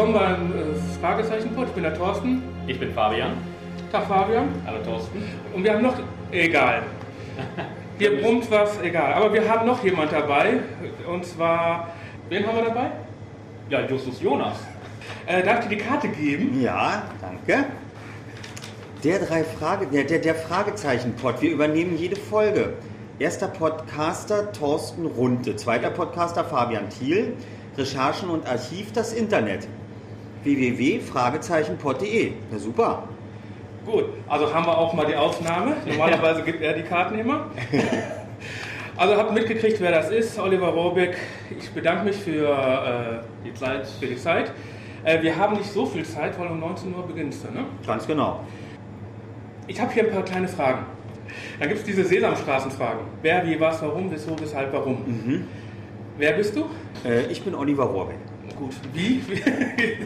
Willkommen beim äh, Fragezeichen-Pod. Ich bin der Thorsten. Ich bin Fabian. Tag Fabian. Hallo Thorsten. Und wir haben noch, egal. Hier brummt was, egal. Aber wir haben noch jemand dabei. Und zwar, wen haben wir dabei? Ja, Justus Jonas. Äh, darf ich dir die Karte geben? Ja, danke. Der drei Frage, der, der, der Fragezeichen-Pod. Wir übernehmen jede Folge. Erster Podcaster Thorsten Runte, zweiter Podcaster Fabian Thiel, Recherchen und Archiv das Internet. www.fragezeichen.de. Na super. Gut, also haben wir auch mal die Aufnahme. Normalerweise gibt er die Karten immer. Also habt mitgekriegt, wer das ist, Oliver Rohrbeck. Ich bedanke mich für, äh, die, Zeit, für die Zeit. Äh, wir haben nicht so viel Zeit, weil um 19 Uhr beginnst du, ne? Ganz genau. Ich habe hier ein paar kleine Fragen. Dann gibt es diese Sesamstraßenfragen. Wer, wie, was, warum, wieso, weshalb, warum. Mhm. Wer bist du? Äh, ich bin Oliver Rohrbeck. Gut. Wie?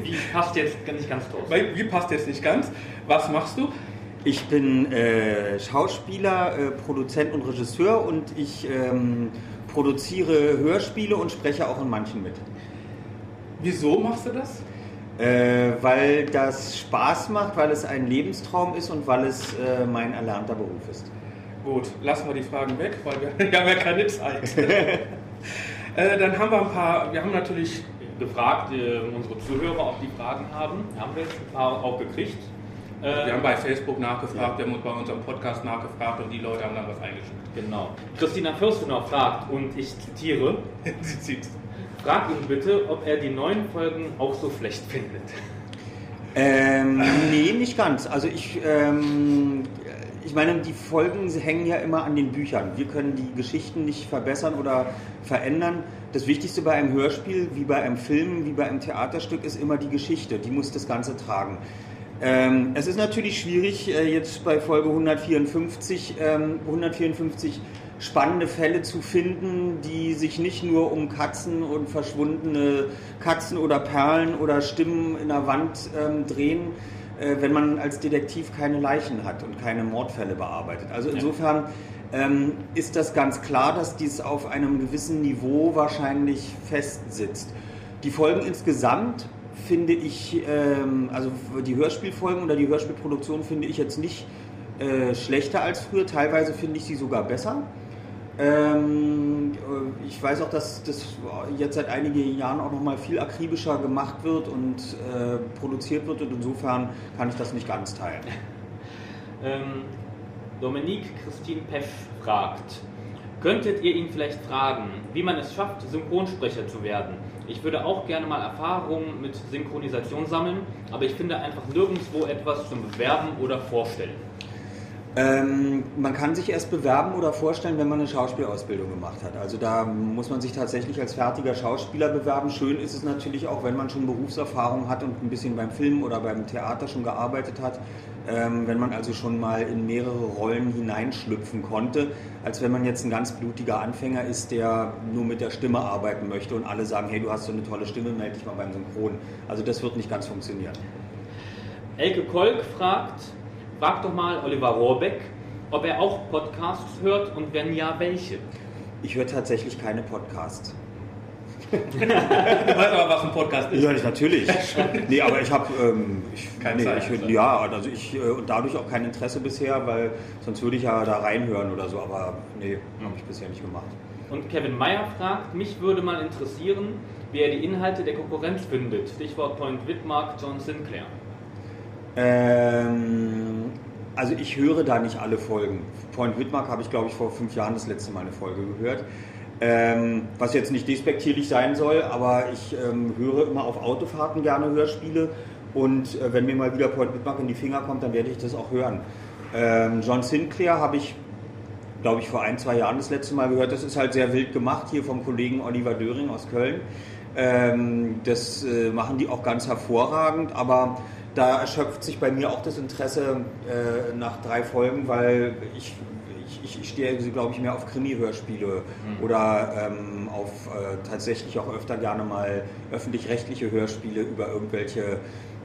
Wie passt jetzt nicht ganz Thorsten. Wie passt jetzt nicht ganz? Was machst du? Ich bin äh, Schauspieler, äh, Produzent und Regisseur und ich ähm, produziere Hörspiele und spreche auch in manchen mit. Wieso machst du das? Äh, weil das Spaß macht, weil es ein Lebenstraum ist und weil es äh, mein erlernter Beruf ist. Gut, lassen wir die Fragen weg, weil wir, wir haben ja keine Zeit. äh, dann haben wir ein paar, wir haben natürlich Gefragt, äh, unsere Zuhörer, ob die Fragen haben. Haben wir jetzt ein paar auch gekriegt. Äh, Wir haben bei Facebook nachgefragt, wir haben bei unserem Podcast nachgefragt und die Leute haben dann was eingeschickt. Genau. Christina Fürstenau fragt, und ich zitiere, Sie zieht. frag ihn bitte, ob er die neuen Folgen auch so schlecht findet. Ähm, nee, nicht ganz. Also ich, ähm, ich meine, die Folgen hängen ja immer an den Büchern. Wir können die Geschichten nicht verbessern oder verändern. Das Wichtigste bei einem Hörspiel, wie bei einem Film, wie bei einem Theaterstück, ist immer die Geschichte. Die muss das Ganze tragen. Ähm, es ist natürlich schwierig, äh, jetzt bei Folge 154, ähm, 154 spannende Fälle zu finden, die sich nicht nur um Katzen und verschwundene Katzen oder Perlen oder Stimmen in der Wand ähm, drehen, äh, wenn man als Detektiv keine Leichen hat und keine Mordfälle bearbeitet. Also insofern ähm, ist das ganz klar, dass dies auf einem gewissen Niveau wahrscheinlich festsitzt. Die Folgen insgesamt finde ich, ähm, also die Hörspielfolgen oder die Hörspielproduktion finde ich jetzt nicht äh, schlechter als früher. Teilweise finde ich sie sogar besser. Ähm, äh, ich weiß auch, dass das jetzt seit einigen Jahren auch noch mal viel akribischer gemacht wird und äh, produziert wird und insofern kann ich das nicht ganz teilen. Ähm, Dominique Christine Peff fragt, könntet ihr ihn vielleicht fragen, wie man es schafft, Synchronsprecher zu werden? Ich würde auch gerne mal Erfahrungen mit Synchronisation sammeln, aber ich finde einfach nirgendwo etwas zum Bewerben oder Vorstellen. Ähm, man kann sich erst bewerben oder vorstellen, wenn man eine Schauspielausbildung gemacht hat. Also da muss man sich tatsächlich als fertiger Schauspieler bewerben. Schön ist es natürlich auch, wenn man schon Berufserfahrung hat und ein bisschen beim Film oder beim Theater schon gearbeitet hat. Ähm, wenn man also schon mal in mehrere Rollen hineinschlüpfen konnte, als wenn man jetzt ein ganz blutiger Anfänger ist, der nur mit der Stimme arbeiten möchte und alle sagen, hey, du hast so eine tolle Stimme, melde dich mal beim Synchron. Also das wird nicht ganz funktionieren. Elke Kolk fragt, frag doch mal Oliver Rohrbeck, ob er auch Podcasts hört und wenn ja, welche. Ich höre tatsächlich keine Podcasts. Du weißt aber, was ein Podcast ist. Ja, ich, natürlich. nee, aber ich habe ähm, ich, Keine nee, Zeit, ich, ja, also ich äh, und dadurch auch kein Interesse bisher, weil sonst würde ich ja da reinhören oder so, aber nee, habe ich bisher nicht gemacht. Und Kevin Meyer fragt, mich würde mal interessieren, wie er die Inhalte der Konkurrenz findet. Stichwort Point Whitmark, John Sinclair. Ähm, also ich höre da nicht alle Folgen. Point Whitmark habe ich, glaube ich, vor fünf Jahren das letzte Mal eine Folge gehört. Ähm, was jetzt nicht despektierlich sein soll, aber ich ähm, höre immer auf Autofahrten gerne Hörspiele und äh, wenn mir mal wieder Point Whitmark in die Finger kommt, dann werde ich das auch hören. Ähm, John Sinclair habe ich, glaube ich, vor ein, zwei Jahren das letzte Mal gehört. Das ist halt sehr wild gemacht hier vom Kollegen Oliver Döring aus Köln. Ähm, das äh, machen die auch ganz hervorragend, aber da erschöpft sich bei mir auch das Interesse äh, nach drei Folgen, weil ich, ich, ich stehe, glaube ich, mehr auf Krimi-Hörspiele oder ähm, auf äh, tatsächlich auch öfter gerne mal öffentlich-rechtliche Hörspiele über irgendwelche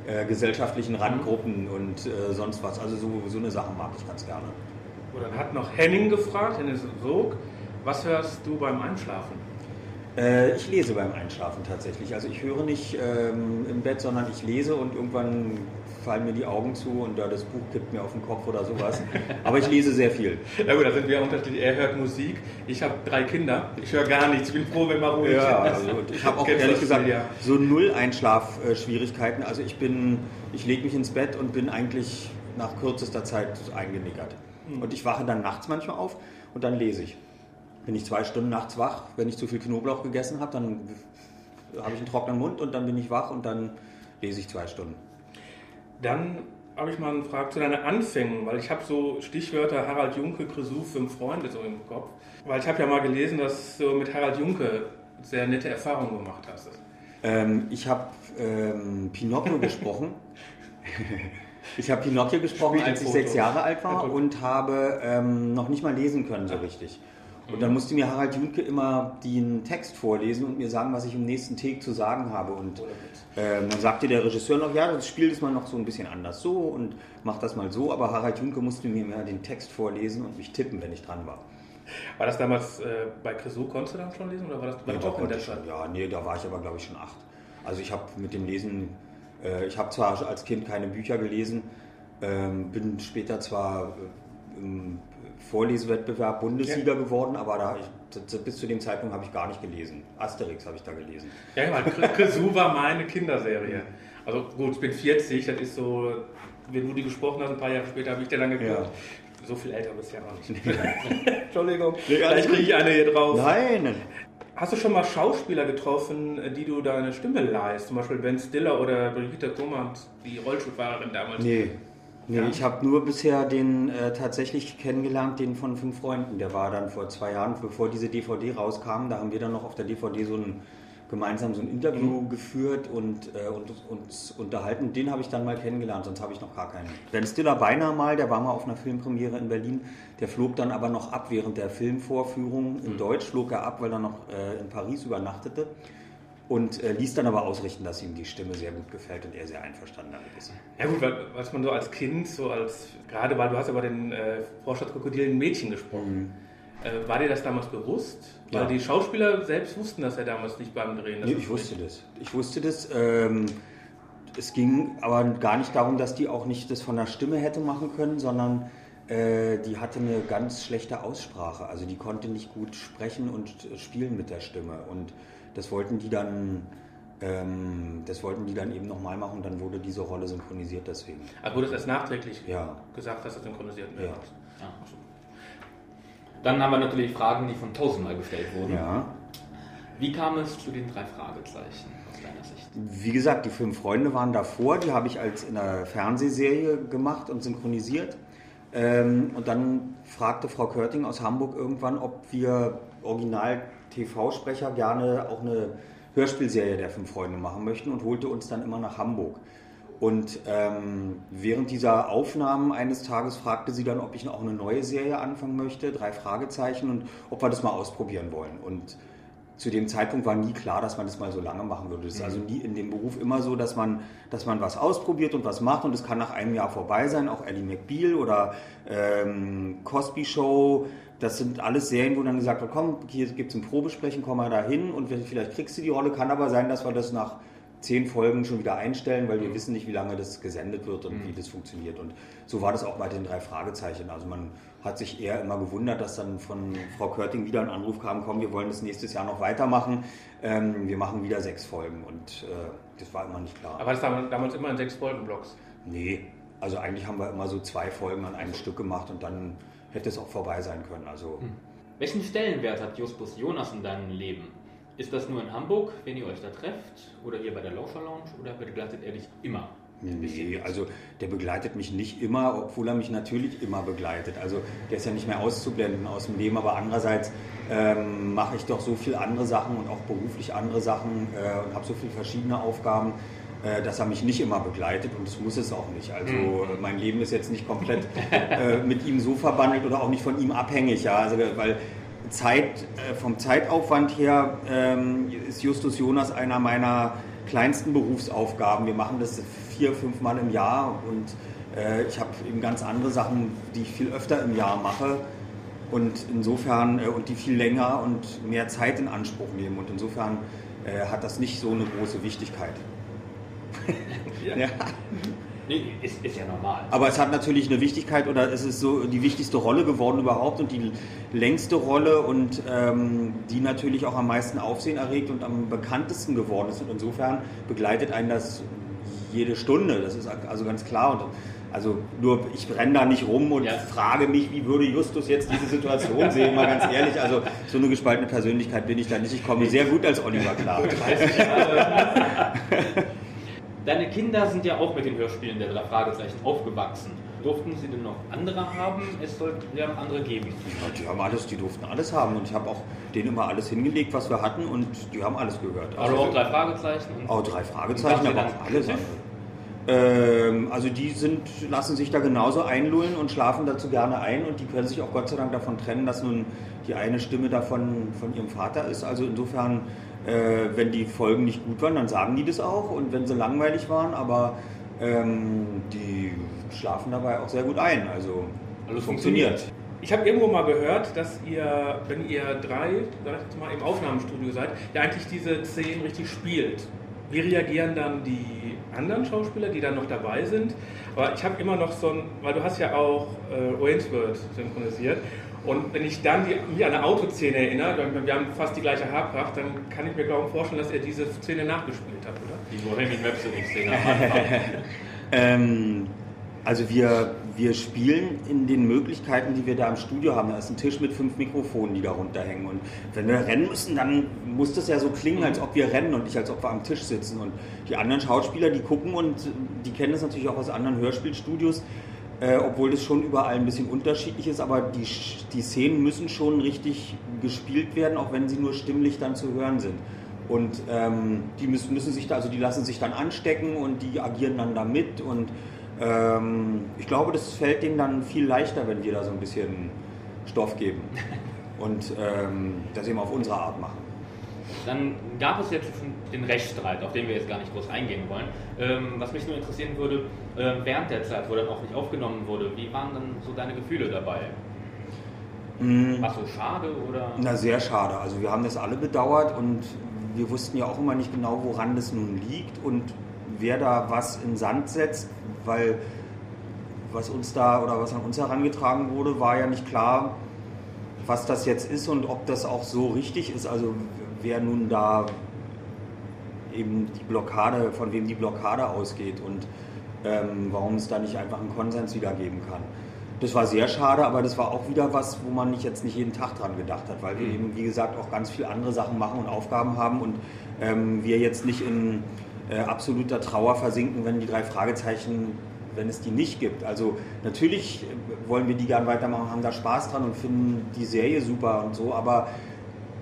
äh, gesellschaftlichen Randgruppen und äh, sonst was. Also so, so eine Sache mag ich ganz gerne. Oder dann hat noch Henning gefragt, Henning Sog, was hörst du beim Einschlafen? Äh, ich lese beim Einschlafen tatsächlich. Also ich höre nicht ähm, im Bett, sondern ich lese und irgendwann fallen mir die Augen zu und ja, das Buch kippt mir auf den Kopf oder sowas. Aber ich lese sehr viel. Na gut, da sind wir unterschiedlich. Er hört Musik. Ich habe drei Kinder. Ich höre gar nichts. Ich bin froh, wenn mal ruhig Ja, ist. also ich habe auch Kennst ehrlich gesagt ja. so null Einschlafschwierigkeiten. Also ich bin, ich lege mich ins Bett und bin eigentlich nach kürzester Zeit eingenickert. Hm. Und ich wache dann nachts manchmal auf und dann lese ich. Bin ich zwei Stunden nachts wach, wenn ich zu viel Knoblauch gegessen habe, dann habe ich einen trockenen Mund und dann bin ich wach und dann lese ich zwei Stunden. Dann habe ich mal eine Frage zu deinen Anfängen, weil ich habe so Stichwörter Harald Junke, Grisou, Fünf Freunde so im Kopf. Weil ich habe ja mal gelesen, dass du mit Harald Junke sehr nette Erfahrungen gemacht hast. Ähm, ich habe ähm, Pinocchio gesprochen. Ich habe Pinocchio gesprochen, als ich sechs Jahre alt war und habe ähm, noch nicht mal lesen können so richtig. Und dann musste mir Harald Junke immer den Text vorlesen und mir sagen, was ich im nächsten Take zu sagen habe. Und ähm, dann sagte der Regisseur noch, ja, das Spiel ist mal noch so ein bisschen anders so und mach das mal so. Aber Harald Junke musste mir immer den Text vorlesen und mich tippen, wenn ich dran war. War das damals äh, bei Grisou, konntest du dann schon lesen oder war das war Ja, auch in der Zeit? schon, ja, nee, da war ich aber glaube ich schon acht. Also ich habe mit dem Lesen, äh, ich habe zwar als Kind keine Bücher gelesen, ähm, bin später zwar äh, im Vorlesewettbewerb Bundessieger geworden, aber da ich, bis zu dem Zeitpunkt habe ich gar nicht gelesen. Asterix habe ich da gelesen. Ja, ja, Grisou war meine Kinderserie. Also gut, ich bin 40, das ist so, wenn du die gesprochen hast, ein paar Jahre später habe ich dir dann geguckt. So viel älter bist du ja auch nicht. Entschuldigung, vielleicht kriege ich eine hier drauf. Nein! Hast du schon mal Schauspieler getroffen, die du deine Stimme leihst? Zum Beispiel Ben Stiller oder Brigitte Thomas, die Rollstuhlfahrerin damals. Nee. Nee, Ja? ich habe nur bisher den äh, tatsächlich kennengelernt, den von fünf Freunden. Der war dann vor zwei Jahren, bevor diese DVD rauskam, da haben wir dann noch auf der DVD so ein gemeinsam so ein Interview geführt und, äh, und uns unterhalten. Den habe ich dann mal kennengelernt, sonst habe ich noch gar keinen. Ben Stiller beinahe mal, der war mal auf einer Filmpremiere in Berlin. Der flog dann aber noch ab während der Filmvorführung. In Deutsch flog er ab, weil er noch äh, in Paris übernachtete. Und äh, ließ dann aber ausrichten, dass ihm die Stimme sehr gut gefällt und er sehr einverstanden damit ist. Ja gut, weil, was man so als Kind, so als, gerade weil du hast aber den äh, Vorstadtkrokodil ein Mädchen gesprochen. Äh, war dir das damals bewusst? Weil Ja. die Schauspieler selbst wussten das ja damals nicht beim Drehen. dass Nee, ich wusste das. Ich wusste das. Ähm, es ging aber gar nicht darum, dass die auch nicht das von der Stimme hätte machen können, sondern äh, die hatte eine ganz schlechte Aussprache. Also die konnte nicht gut sprechen und äh, spielen mit der Stimme. Und das wollten die dann, ähm, das wollten die dann eben nochmal machen. Dann wurde diese Rolle synchronisiert deswegen. Ach, wurde das erst nachträglich Ja. gesagt, dass das synchronisiert werden Ja. Ja. Dann haben wir natürlich Fragen, die von tausendmal gestellt wurden. Ja. Wie kam es zu den drei Fragezeichen aus deiner Sicht? Wie gesagt, die fünf Freunde waren davor, die habe ich als in einer Fernsehserie gemacht und synchronisiert. Ähm, und dann fragte Frau Körting aus Hamburg irgendwann, ob wir Original-TV-Sprecher gerne auch eine Hörspielserie der fünf Freunde machen möchten und holte uns dann immer nach Hamburg. Und ähm, während dieser Aufnahmen eines Tages fragte sie dann, ob ich auch eine neue Serie anfangen möchte, drei Fragezeichen, und ob wir das mal ausprobieren wollen. Und zu dem Zeitpunkt war nie klar, dass man das mal so lange machen würde. Es ist also nie in dem Beruf immer so, dass man, dass man was ausprobiert und was macht und es kann nach einem Jahr vorbei sein. Auch Ellie McBeal oder ähm, Cosby Show. Das sind alles Serien, wo dann gesagt wird, komm, hier gibt es ein Probesprechen, komm mal da hin und vielleicht kriegst du die Rolle. Kann aber sein, dass wir das nach zehn Folgen schon wieder einstellen, weil wir wissen nicht, wie lange das gesendet wird und wie das funktioniert. Und so war das auch bei den drei Fragezeichen. Also man hat sich eher immer gewundert, dass dann von Frau Körting wieder ein Anruf kam, komm, wir wollen das nächstes Jahr noch weitermachen. Ähm, wir machen wieder sechs Folgen und äh, das war immer nicht klar. Aber das war damals immer in sechs Folgenblocks. nee, also eigentlich haben wir immer so zwei Folgen an einem Stück gemacht und dann hätte es auch vorbei sein können. Also Welchen Stellenwert hat Justus Jonas in deinem Leben? Ist das nur in Hamburg, wenn ihr euch da trefft? Oder hier bei der Lauscher Lounge? Oder begleitet er dich immer? Nee, also der begleitet mich nicht immer, obwohl er mich natürlich immer begleitet. Also der ist ja nicht mehr auszublenden aus dem Leben, aber andererseits ähm, mache ich doch so viel andere Sachen und auch beruflich andere Sachen äh, und habe so viele verschiedene Aufgaben, äh, dass er mich nicht immer begleitet und das muss es auch nicht. Also äh, mein Leben ist jetzt nicht komplett äh, mit ihm so verbandelt oder auch nicht von ihm abhängig, ja, also weil Zeit, äh, vom Zeitaufwand her ähm, ist Justus Jonas einer meiner kleinsten Berufsaufgaben. Wir machen das vier, fünf Mal im Jahr und äh, ich habe eben ganz andere Sachen, die ich viel öfter im Jahr mache. Und insofern, äh, und die viel länger und mehr Zeit in Anspruch nehmen. Und insofern äh, hat das nicht so eine große Wichtigkeit. ja. ja. Nee, ist, ist, ja normal. Aber es hat natürlich eine Wichtigkeit oder es ist so die wichtigste Rolle geworden überhaupt und die längste Rolle und ähm, die natürlich auch am meisten Aufsehen erregt und am bekanntesten geworden ist. Und insofern begleitet einen das jede Stunde. Das ist also ganz klar. Und also nur, ich renne da nicht rum und ja. frage mich, wie würde Justus jetzt diese Situation sehen, mal ganz ehrlich. Also so eine gespaltene Persönlichkeit bin ich da nicht. Ich komme sehr gut als Oliver klar. Deine Kinder sind ja auch mit den Hörspielen der drei Fragezeichen aufgewachsen. Durften sie denn noch andere haben? Es sollte ja noch andere geben. Ja, die haben alles, die durften alles haben und ich habe auch denen immer alles hingelegt, was wir hatten und die haben alles gehört. Also, also auch drei Fragezeichen? Auch drei Fragezeichen, aber auch alles andere. Ähm, also die sind, lassen sich da genauso einlullen und schlafen dazu gerne ein und die können sich auch Gott sei Dank davon trennen, dass nun die eine Stimme davon von ihrem Vater ist. Also insofern, äh, wenn die Folgen nicht gut waren, dann sagen die das auch und wenn sie langweilig waren, aber ähm, die schlafen dabei auch sehr gut ein. Also alles funktioniert. Ich habe irgendwo mal gehört, dass ihr, wenn ihr drei, sag ich mal, im Aufnahmestudio seid, ja eigentlich diese Szenen richtig spielt. Wie reagieren dann die anderen Schauspieler, die dann noch dabei sind? Aber ich habe immer noch so ein, weil du hast ja auch äh, Waynesworth synchronisiert. Und wenn ich dann die, mich an eine Autoszene erinnere, wir haben fast die gleiche Haarpracht, dann kann ich mir ich vorstellen, dass er diese Szene nachgespielt hat, oder? Die Bohemian Rhapsody-Szene. ähm, also wir, wir spielen in den Möglichkeiten, die wir da im Studio haben. Da ist ein Tisch mit fünf Mikrofonen, die da runterhängen. Und wenn wir rennen müssen, dann muss das ja so klingen, als ob wir rennen und nicht als ob wir am Tisch sitzen. Und die anderen Schauspieler, die gucken und die kennen das natürlich auch aus anderen Hörspielstudios, äh, obwohl das schon überall ein bisschen unterschiedlich ist. Aber die, die Szenen müssen schon richtig gespielt werden, auch wenn sie nur stimmlich dann zu hören sind. Und ähm, die müssen, müssen sich da, also die lassen sich dann anstecken und die agieren dann da mit und ähm, ich glaube, das fällt denen dann viel leichter, wenn wir da so ein bisschen Stoff geben und ähm, das eben auf unsere Art machen. Dann gab es jetzt den Rechtsstreit, auf den wir jetzt gar nicht groß eingehen wollen. Ähm, was mich nur interessieren würde, äh, während der Zeit, wo dann auch nicht aufgenommen wurde, wie waren dann so deine Gefühle dabei? Mm. War so schade oder? Na, sehr schade. Also wir haben das alle bedauert und wir wussten ja auch immer nicht genau, woran das nun liegt und wer da was in Sand setzt, weil was uns da oder was an uns herangetragen wurde, war ja nicht klar, was das jetzt ist und ob das auch so richtig ist. Also wer nun da eben die Blockade, von wem die Blockade ausgeht und ähm, warum es da nicht einfach einen Konsens wieder geben kann. Das war sehr schade, aber das war auch wieder was, wo man nicht jetzt nicht jeden Tag dran gedacht hat, weil wir mhm. eben, wie gesagt, auch ganz viele andere Sachen machen und Aufgaben haben und ähm, wir jetzt nicht in äh, absoluter Trauer versinken, wenn die drei Fragezeichen, wenn es die nicht gibt. Also natürlich wollen wir die gern weitermachen, haben da Spaß dran und finden die Serie super und so, aber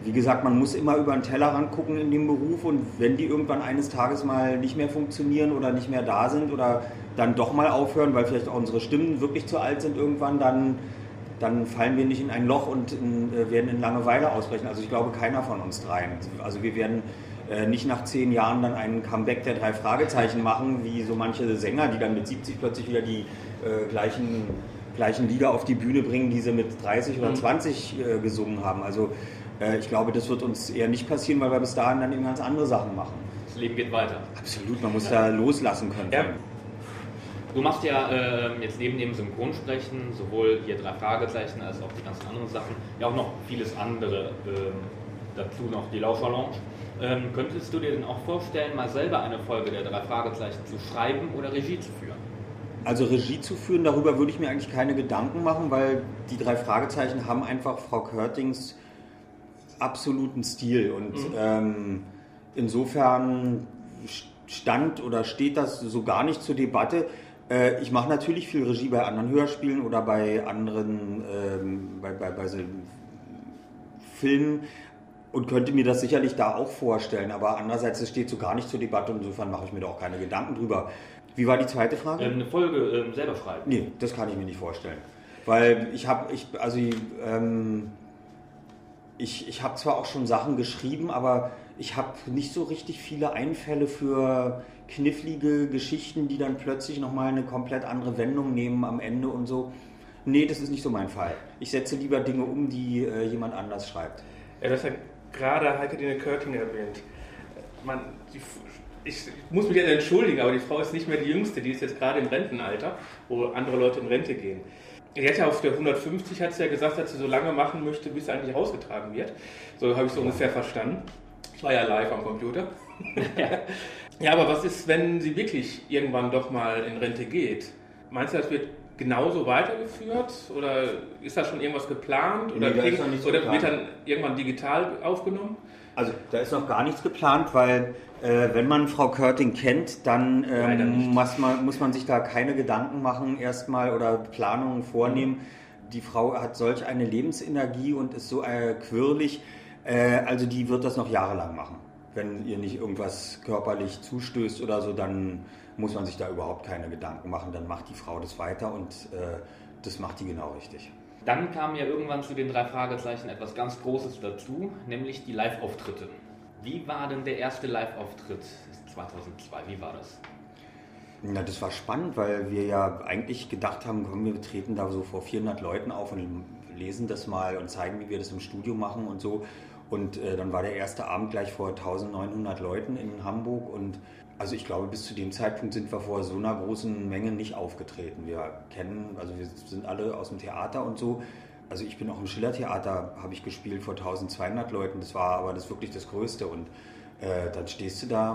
wie gesagt, man muss immer über den Tellerrand gucken in dem Beruf und wenn die irgendwann eines Tages mal nicht mehr funktionieren oder nicht mehr da sind oder dann doch mal aufhören, weil vielleicht auch unsere Stimmen wirklich zu alt sind irgendwann, dann, dann fallen wir nicht in ein Loch und in, äh, werden in Langeweile ausbrechen. Also ich glaube keiner von uns dreien. Also wir werden äh, nicht nach zehn Jahren dann einen Comeback der drei Fragezeichen machen, wie so manche Sänger, die dann mit 70 plötzlich wieder die äh, gleichen, gleichen Lieder auf die Bühne bringen, die sie mit 30 oder 20 mhm. äh, gesungen haben. Also äh, ich glaube, das wird uns eher nicht passieren, weil wir bis dahin dann eben ganz andere Sachen machen. Das Leben geht weiter. Absolut, man muss ja. da loslassen können. Ja. Du machst ja äh, jetzt neben dem Synchronsprechen sowohl hier drei Fragezeichen als auch die ganzen anderen Sachen, ja auch noch vieles andere. Äh, dazu noch die Lauscherlounge. Ähm, könntest du dir denn auch vorstellen, mal selber eine Folge der drei Fragezeichen zu schreiben oder Regie zu führen? Also Regie zu führen, darüber würde ich mir eigentlich keine Gedanken machen, weil die drei Fragezeichen haben einfach Frau Körtings absoluten Stil und mhm. ähm, insofern stand oder steht das so gar nicht zur Debatte. Äh, ich mache natürlich viel Regie bei anderen Hörspielen oder bei anderen, ähm, bei, bei, bei so Filmen, und könnte mir das sicherlich da auch vorstellen. Aber andererseits, es steht so gar nicht zur Debatte und insofern mache ich mir da auch keine Gedanken drüber. Wie war die zweite Frage? Ähm, eine Folge ähm, selber schreiben. Nee, das kann ich mir nicht vorstellen. Weil ich habe, ich, also ähm, ich, ich habe zwar auch schon Sachen geschrieben, aber ich habe nicht so richtig viele Einfälle für knifflige Geschichten, die dann plötzlich nochmal eine komplett andere Wendung nehmen am Ende und so. Nee, das ist nicht so mein Fall. Ich setze lieber Dinge um, die äh, jemand anders schreibt. Ja, das hat gerade Heike Dine Körting erwähnt. Man, die, ich muss mich jetzt entschuldigen, aber die Frau ist nicht mehr die Jüngste, die ist jetzt gerade im Rentenalter, wo andere Leute in Rente gehen. Die hat ja auf der 150 hat sie ja gesagt, dass sie so lange machen möchte, bis eigentlich rausgetragen wird. So habe ich so ungefähr verstanden. Ich war ja live am Computer. ja, aber was ist, wenn sie wirklich irgendwann doch mal in Rente geht? Meinst du, das wird genauso weitergeführt oder ist da schon irgendwas geplant oder, Nee, nichts oder wird dann irgendwann digital aufgenommen? Also da ist noch gar nichts geplant, weil äh, wenn man Frau Körting kennt, dann ähm, muss, man, muss man sich da keine Gedanken machen erstmal oder Planungen vornehmen. Die Frau hat solch eine Lebensenergie und ist so äh, quirlig, äh, also die wird das noch jahrelang machen. Wenn ihr nicht irgendwas körperlich zustößt oder so, dann muss man sich da überhaupt keine Gedanken machen. Dann macht die Frau das weiter und äh, das macht die genau richtig. Dann kam ja irgendwann zu den drei Fragezeichen etwas ganz Großes dazu, nämlich die Live-Auftritte. Wie war denn der erste Live-Auftritt 2002? Wie war das? Na, das war spannend, weil wir ja eigentlich gedacht haben, komm, wir treten da so vor 400 Leuten auf und lesen das mal und zeigen, wie wir das im Studio machen und so. Und äh, dann war der erste Abend gleich vor 1900 Leuten in Hamburg und also ich glaube, bis zu dem Zeitpunkt sind wir vor so einer großen Menge nicht aufgetreten. Wir kennen, also wir sind alle aus dem Theater und so. Also ich bin auch im Schillertheater, habe ich gespielt vor 1200 Leuten. Das war aber das wirklich das Größte. Und äh, dann stehst du da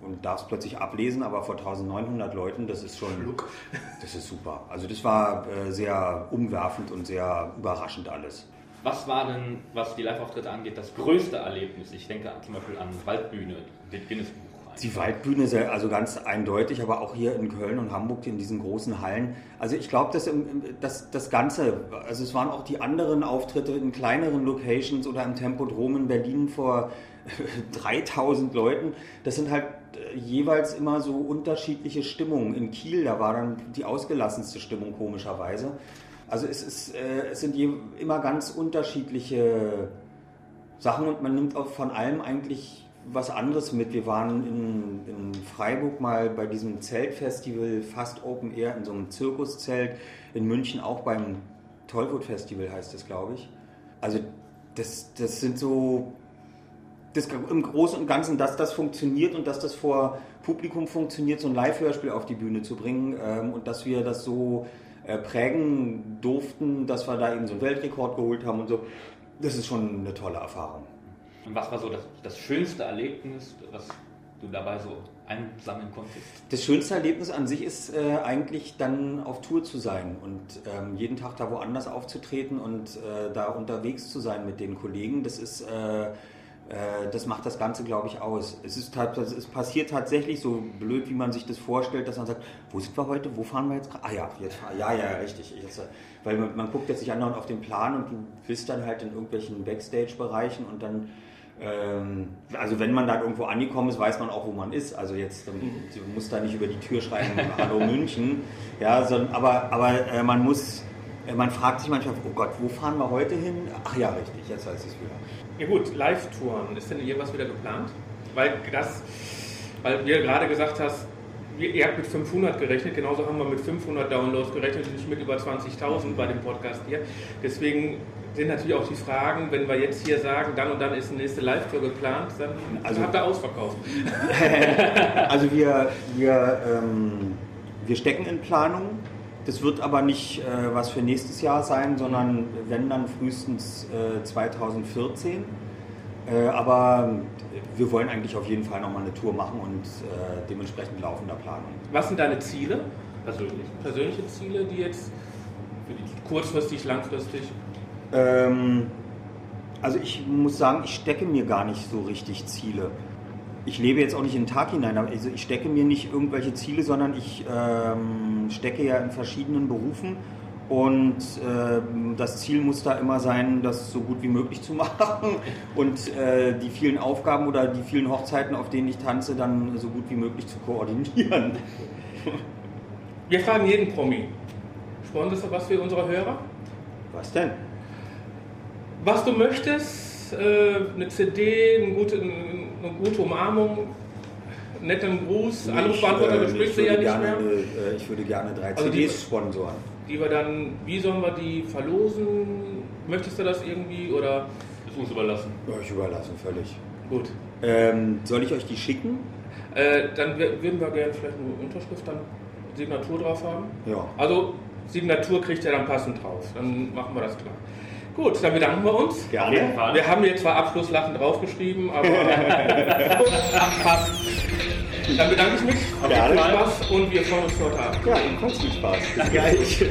und darfst plötzlich ablesen, aber vor 1900 Leuten, das ist schon, das ist super. Also das war äh, sehr umwerfend und sehr überraschend alles. Was war denn, was die Live-Auftritte angeht, das größte Erlebnis? Ich denke zum Beispiel an Waldbühne, den Guinness-Buch. Die Waldbühne, sehr- also ganz eindeutig, aber auch hier in Köln und Hamburg in diesen großen Hallen. Also ich glaube, dass im- das, Ganze, also es waren auch die anderen Auftritte in kleineren Locations oder im Tempodrom in Berlin vor 3000 Leuten. Das sind halt äh, jeweils immer so unterschiedliche Stimmungen. In Kiel, da war dann die ausgelassenste Stimmung komischerweise. Also es, ist, äh, es sind immer ganz unterschiedliche Sachen und man nimmt auch von allem eigentlich was anderes mit. Wir waren in, in Freiburg mal bei diesem Zeltfestival, fast Open Air, in so einem Zirkuszelt. In München auch beim Tollwood Festival heißt es, glaube ich. Also das, das sind so, das im Großen und Ganzen, dass das funktioniert und dass das vor Publikum funktioniert, so ein Live-Hörspiel auf die Bühne zu bringen ähm, und dass wir das so äh, prägen durften, dass wir da eben so einen Weltrekord geholt haben und so. Das ist schon eine tolle Erfahrung. Und was war so das, das schönste Erlebnis, was du dabei so einsammeln konntest? Das schönste Erlebnis an sich ist äh, eigentlich dann auf Tour zu sein und ähm, jeden Tag da woanders aufzutreten und äh, da unterwegs zu sein mit den Kollegen. Das ist, äh, äh, das macht das Ganze, glaube ich, aus. Es ist tat- es passiert tatsächlich so blöd, wie man sich das vorstellt, dass man sagt, wo sind wir heute, wo fahren wir jetzt? Ah ja, jetzt ja, ja, richtig. Jetzt, weil man, man guckt jetzt sich andauernd auf den Plan und du bist dann halt in irgendwelchen Backstage-Bereichen und dann also wenn man da irgendwo angekommen ist, weiß man auch, wo man ist. Also jetzt ähm, du musst da nicht über die Tür schreiben, Hallo München. Ja, sondern, aber, aber äh, man muss, äh, man fragt sich manchmal, oh Gott, wo fahren wir heute hin? Ach ja, richtig, jetzt weiß ich es wieder. Ja gut, Live-Touren, ist denn irgendwas wieder geplant? Weil das, weil du ja gerade gesagt hast, ihr habt mit 500 gerechnet, genauso haben wir mit 500 Downloads gerechnet, nicht mit über 20.000 bei dem Podcast hier. Deswegen sind natürlich auch die Fragen, wenn wir jetzt hier sagen, dann und dann ist eine nächste Live-Tour geplant, dann Also- habt ihr ausverkauft. Also wir, wir, ähm, wir stecken in Planung. Das wird aber nicht äh, was für nächstes Jahr sein, sondern wenn dann frühestens äh, 2014. Äh, aber wir wollen eigentlich auf jeden Fall nochmal eine Tour machen und äh, dementsprechend laufender Planung. Was sind deine Ziele, Persönlich. persönliche Ziele, die jetzt Für die kurzfristig, langfristig? Ähm, also ich muss sagen, ich stecke mir gar nicht so richtig Ziele. Ich lebe jetzt auch nicht in den Tag hinein, aber also ich stecke mir nicht irgendwelche Ziele, sondern ich ähm, stecke ja in verschiedenen Berufen und ähm, das Ziel muss da immer sein, das so gut wie möglich zu machen und äh, die vielen Aufgaben oder die vielen Hochzeiten, auf denen ich tanze, dann so gut wie möglich zu koordinieren. Wir fragen jeden Promi. Sponsorst was für unsere Hörer? Was denn? Was du möchtest, äh, eine CD, eine gute, eine gute Umarmung, einen netten Gruß, Anrufbeantworter, äh, du du ja würde nicht gerne, mehr. äh, ich würde gerne drei Also CDs sponsoren. Die wir dann, wie sollen wir die verlosen? Möchtest du das irgendwie oder? Ist uns überlassen. Ja, ich überlasse völlig. Gut. Ähm, soll ich euch die schicken? Äh, dann würden wir gerne vielleicht eine Unterschrift, dann Signatur drauf haben. Ja. Also Signatur kriegt er dann passend drauf. Dann machen wir das klar. Gut, dann bedanken wir uns. Gerne. Wir haben hier zwar Abschlusslachen draufgeschrieben, aber passt. Dann bedanke ich mich. Viel Spaß und wir freuen uns heute Abend. Ja, viel Spaß. Bis gleich.